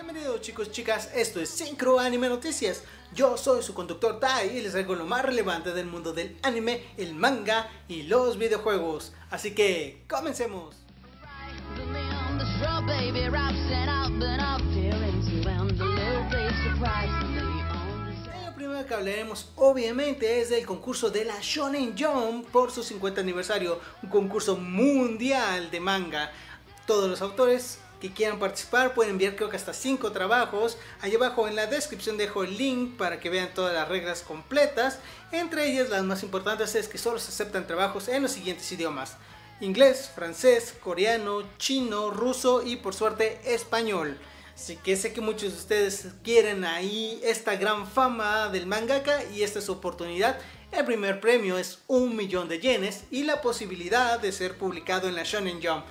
Bienvenidos chicos, chicas, esto es Synchro Anime Noticias. Yo soy su conductor Tai y les traigo lo más relevante del mundo del anime, el manga y los videojuegos. Así que, comencemos. Lo primero que hablaremos obviamente es del concurso de la Shonen Jump por su 50 aniversario, un concurso mundial de manga. Todos los autores que quieran participar pueden enviar creo que hasta 5 trabajos. Ahí abajo en la descripción dejo el link para que vean todas las reglas completas. Entre ellas las más importantes es que solo se aceptan trabajos en los siguientes idiomas. Inglés, francés, coreano, chino, ruso y por suerte español. Así que sé que muchos de ustedes quieren ahí esta gran fama del mangaka y esta es su oportunidad. El primer premio es un millón de yenes y la posibilidad de ser publicado en la Shonen Jump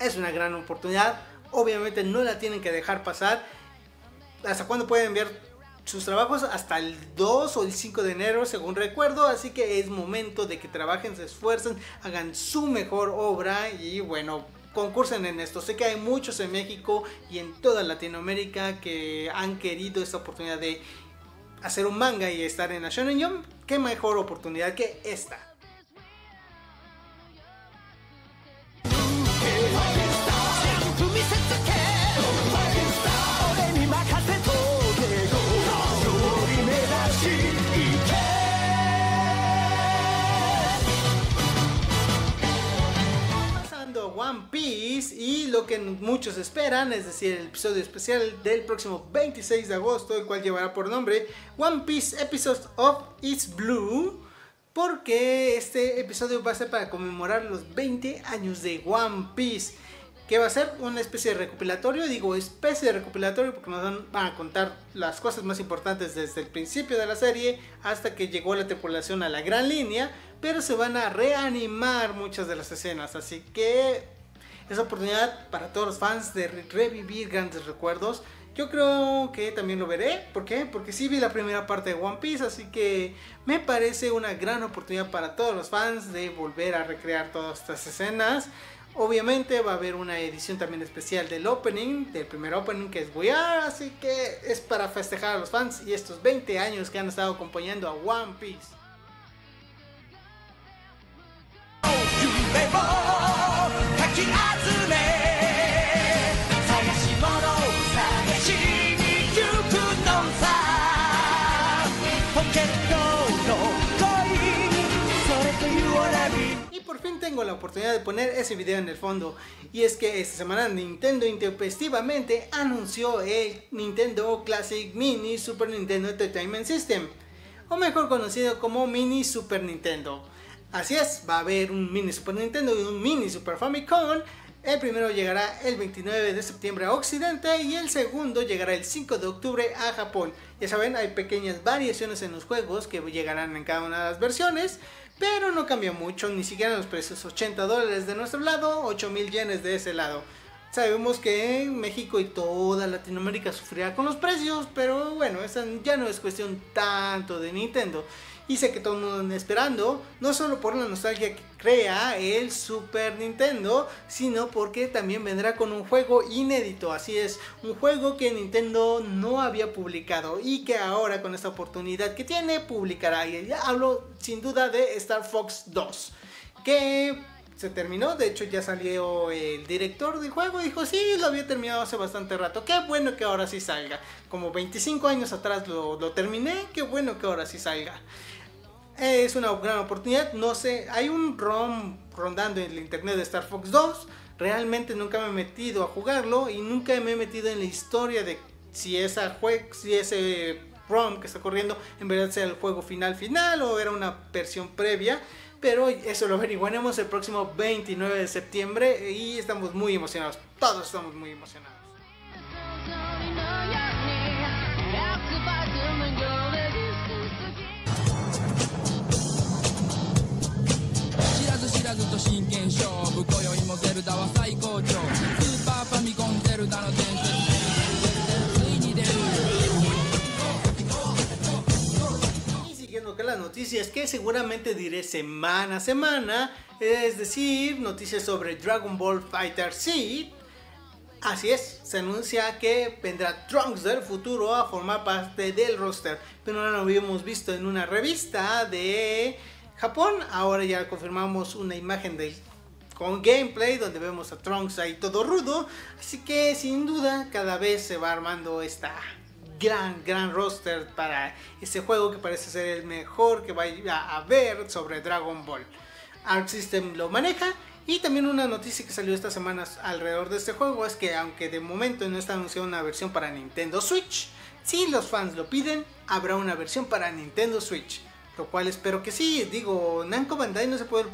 es una gran oportunidad. Obviamente no la tienen que dejar pasar. ¿Hasta cuándo pueden enviar sus trabajos? Hasta el 2 o el 5 de enero, según recuerdo. Así que es momento de que trabajen, se esfuercen, hagan su mejor obra y bueno, concursen en esto. Sé que hay muchos en México y en toda Latinoamérica que han querido esta oportunidad de hacer un manga y estar en la Shonen Jump. ¿Qué mejor oportunidad que esta? Que muchos esperan, es decir, el episodio especial del próximo 26 de agosto, el cual llevará por nombre One Piece Episodes of It's Blue, porque este episodio va a ser para conmemorar los 20 años de One Piece. Que va a ser una especie de recopilatorio, digo especie de recopilatorio porque nos van a contar las cosas más importantes desde el principio de la serie hasta que llegó la tripulación a la gran línea, pero se van a reanimar muchas de las escenas, así que es oportunidad para todos los fans de revivir grandes recuerdos. Yo creo que también lo veré, ¿por qué? Porque sí vi la primera parte de One Piece, así que me parece una gran oportunidad para todos los fans de volver a recrear todas estas escenas. Obviamente va a haber una edición también especial del opening, del primer opening que es We así que es para festejar a los fans y estos 20 años que han estado acompañando a One Piece. Y la oportunidad de poner ese video en el fondo. Y es que esta semana Nintendo intempestivamente anunció el Nintendo Classic Mini Super Nintendo Entertainment System. O mejor conocido como Mini Super Nintendo. Así es, va a haber un Mini Super Nintendo y un Mini Super Famicom. El primero llegará el 29 de septiembre a Occidente y el segundo llegará el 5 de octubre a Japón. Ya saben, hay pequeñas variaciones en los juegos que llegarán en cada una de las versiones, pero no cambia mucho, ni siquiera los precios 80 dólares de nuestro lado, 8 mil yenes de ese lado. Sabemos que México y toda Latinoamérica sufrirá con los precios, pero bueno, esa ya no es cuestión tanto de Nintendo. Y sé que todo el mundo está esperando, no solo por la nostalgia que crea el Super Nintendo, sino porque también vendrá con un juego inédito. Así es, un juego que Nintendo no había publicado y que ahora con esta oportunidad que tiene publicará. Y ya hablo sin duda de Star Fox 2, que se terminó. De hecho, ya salió el director del juego. y Dijo, sí, lo había terminado hace bastante rato. Qué bueno que ahora sí salga. Como 25 años atrás lo, lo terminé. Qué bueno que ahora sí salga es una gran oportunidad. No sé, hay un ROM rondando en el internet de Star Fox 2. Realmente nunca me he metido a jugarlo y nunca me he metido en la historia de si, esa si ese ROM que está corriendo en verdad sea el juego final final o era una versión previa. Pero eso lo averiguaremos el próximo 29 de septiembre y estamos muy emocionados. Todos estamos muy emocionados. Y siguiendo con las noticias que seguramente diré semana a semana, es decir, noticias sobre Dragon Ball Fighter Z, Así es, se anuncia que vendrá Trunks del futuro a formar parte del roster, pero no lo habíamos visto en una revista de Japón. Ahora ya confirmamos una imagen de con gameplay donde vemos a Trunks ahí todo rudo, así que sin duda cada vez se va armando esta gran gran roster para ese juego que parece ser el mejor que vaya a haber sobre Dragon Ball. Arc System lo maneja y también una noticia que salió estas semanas alrededor de este juego es que aunque de momento no está anunciada una versión para Nintendo Switch, si los fans lo piden, habrá una versión para Nintendo Switch. Lo cual espero que sí. Digo, Namco Bandai no se puede,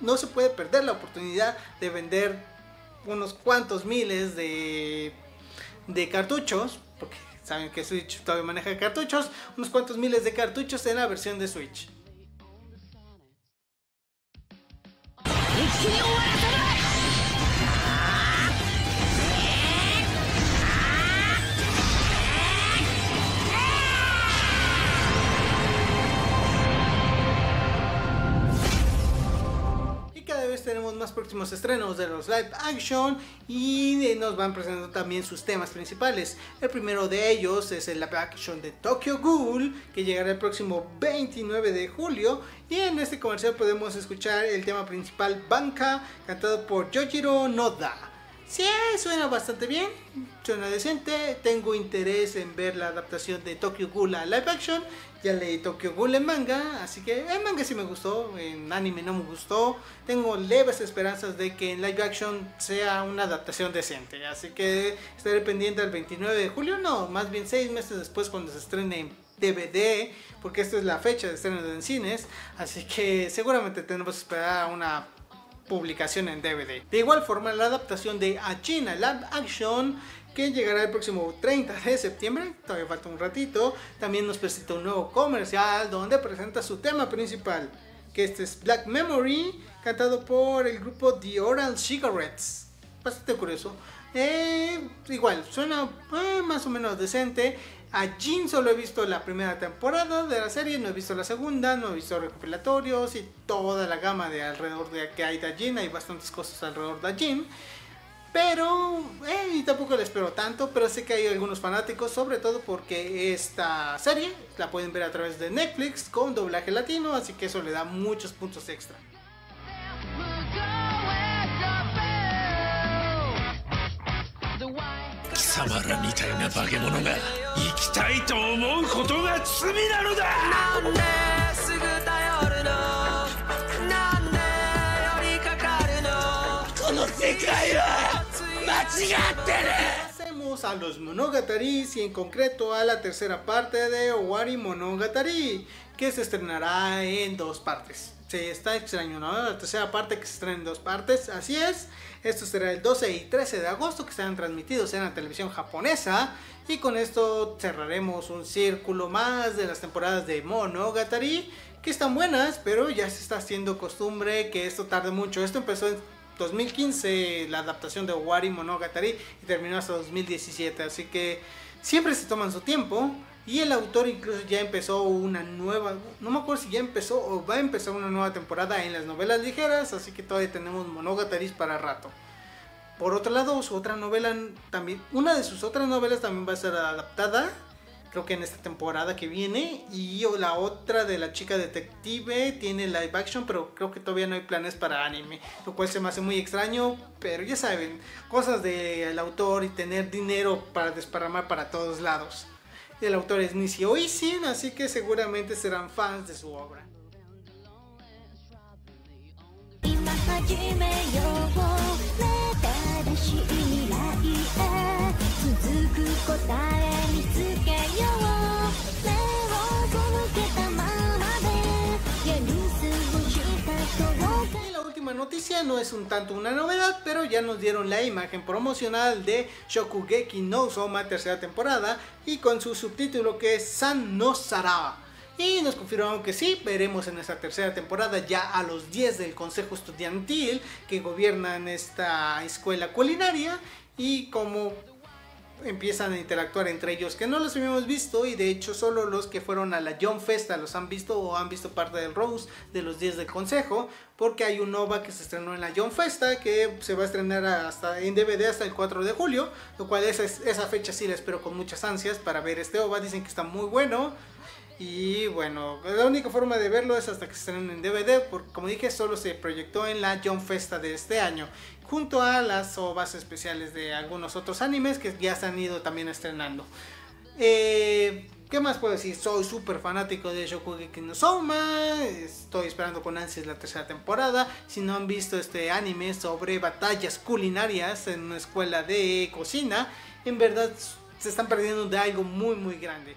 no se puede perder la oportunidad de vender unos cuantos miles de, de cartuchos. Porque saben que Switch todavía maneja cartuchos. Unos cuantos miles de cartuchos en la versión de Switch. Tenemos más próximos estrenos de los live action y nos van presentando también sus temas principales. El primero de ellos es el live action de Tokyo Ghoul que llegará el próximo 29 de julio y en este comercial podemos escuchar el tema principal Banka cantado por Yojiro Noda. Sí, suena bastante bien, suena decente. Tengo interés en ver la adaptación de Tokyo Ghoul a live action. Ya leí Tokyo Ghoul en manga, así que en manga sí me gustó, en anime no me gustó. Tengo leves esperanzas de que en live action sea una adaptación decente, así que estaré pendiente el 29 de julio, no, más bien 6 meses después cuando se estrene en DVD, porque esta es la fecha de estreno en cines, así que seguramente tenemos que esperar una publicación en DVD. De igual forma, la adaptación de Achina Live Action que llegará el próximo 30 de septiembre, todavía falta un ratito, también nos presenta un nuevo comercial donde presenta su tema principal, que este es Black Memory, cantado por el grupo The Oral Cigarettes. Bastante curioso. Eh, igual, suena eh, más o menos decente. A Jin solo he visto la primera temporada de la serie, no he visto la segunda, no he visto recopilatorios y toda la gama de alrededor de que hay de Jin, hay bastantes cosas alrededor de Jin. Pero, eh, tampoco le espero tanto, pero sé que hay algunos fanáticos, sobre todo porque esta serie la pueden ver a través de Netflix con doblaje latino, así que eso le da muchos puntos extra. 貴様らみたいな化け物が生きたいと思うことが罪なのだなんですぐ頼るのなんで寄りかかるのこの世界は間違ってる a los monogataris y en concreto a la tercera parte de Owari Monogatari que se estrenará en dos partes. Se está extraño, ¿no? La tercera parte que se estrena en dos partes, así es. Esto será el 12 y 13 de agosto que serán transmitidos en la televisión japonesa. Y con esto cerraremos un círculo más de las temporadas de Monogatari que están buenas, pero ya se está haciendo costumbre que esto tarde mucho. Esto empezó en 2015 la adaptación de Owari Monogatari y terminó hasta 2017, así que siempre se toman su tiempo. Y el autor incluso ya empezó una nueva, no me acuerdo si ya empezó o va a empezar una nueva temporada en las novelas ligeras, así que todavía tenemos Monogatari para rato. Por otro lado, su otra novela también, una de sus otras novelas también va a ser adaptada creo que en esta temporada que viene. Y la otra de la chica detective tiene live action, pero creo que todavía no hay planes para anime. Lo cual se me hace muy extraño, pero ya saben, cosas del autor y tener dinero para desparramar para todos lados. El autor es Nishio Oisin, así que seguramente serán fans de su obra. No es un tanto una novedad, pero ya nos dieron la imagen promocional de Shokugeki no Soma tercera temporada y con su subtítulo que es San no Sara. Y nos confirmaron que sí, veremos en esta tercera temporada ya a los 10 del Consejo Estudiantil que gobiernan esta escuela culinaria y como empiezan a interactuar entre ellos que no los habíamos visto y de hecho solo los que fueron a la John Festa los han visto o han visto parte del Rose de los 10 del consejo porque hay un OVA que se estrenó en la John Festa que se va a estrenar hasta en DVD hasta el 4 de julio lo cual esa, esa fecha sí la espero con muchas ansias para ver este OVA dicen que está muy bueno y bueno, la única forma de verlo es hasta que se estrenen en DVD, porque como dije, solo se proyectó en la John Festa de este año, junto a las ovas especiales de algunos otros animes que ya se han ido también estrenando. Eh, ¿Qué más puedo decir? Soy súper fanático de Shokugeki no Soma. Estoy esperando con ansias la tercera temporada. Si no han visto este anime sobre batallas culinarias en una escuela de cocina, en verdad se están perdiendo de algo muy muy grande.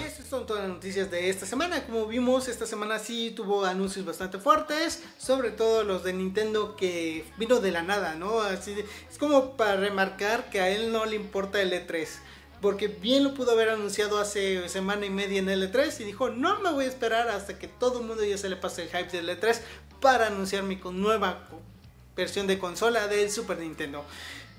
Y estas son todas las noticias de esta semana. Como vimos, esta semana sí tuvo anuncios bastante fuertes, sobre todo los de Nintendo que vino de la nada, ¿no? Así es como para remarcar que a él no le importa el E3 porque bien lo pudo haber anunciado hace semana y media en el E3 y dijo, no me voy a esperar hasta que todo el mundo ya se le pase el hype del E3 para anunciar mi nueva versión de consola del Super Nintendo.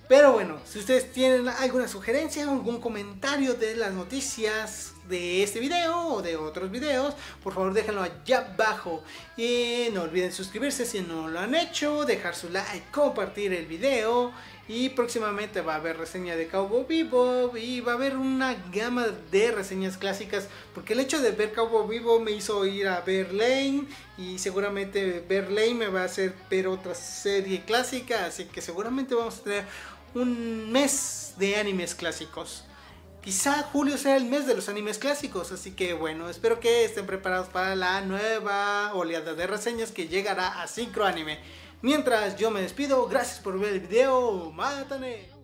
Pero bueno, si ustedes tienen alguna sugerencia, algún comentario de las noticias de este video o de otros videos, por favor déjenlo allá abajo. Y no olviden suscribirse si no lo han hecho, dejar su like, compartir el video. Y próximamente va a haber reseña de Cowboy Vivo y va a haber una gama de reseñas clásicas. Porque el hecho de ver Cowboy Vivo me hizo ir a ver Lane y seguramente ver Lane me va a hacer ver otra serie clásica. Así que seguramente vamos a tener un mes de animes clásicos. Quizá julio sea el mes de los animes clásicos, así que bueno, espero que estén preparados para la nueva oleada de reseñas que llegará a Synchro Anime. Mientras yo me despido, gracias por ver el video, mátane.